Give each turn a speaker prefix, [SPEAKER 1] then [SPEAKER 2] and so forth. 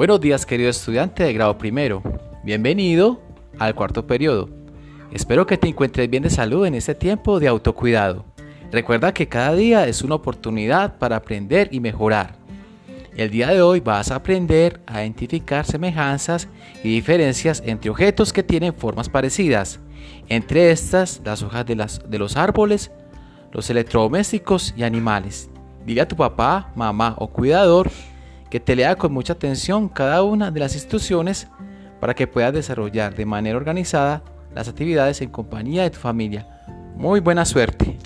[SPEAKER 1] Buenos días querido estudiante de grado primero. Bienvenido al cuarto periodo. Espero que te encuentres bien de salud en este tiempo de autocuidado. Recuerda que cada día es una oportunidad para aprender y mejorar. El día de hoy vas a aprender a identificar semejanzas y diferencias entre objetos que tienen formas parecidas. Entre estas, las hojas de, los árboles, los electrodomésticos y animales. Dile a tu papá, mamá o cuidador que te lea con mucha atención cada una de las instituciones para que puedas desarrollar de manera organizada las actividades en compañía de tu familia. Muy buena suerte.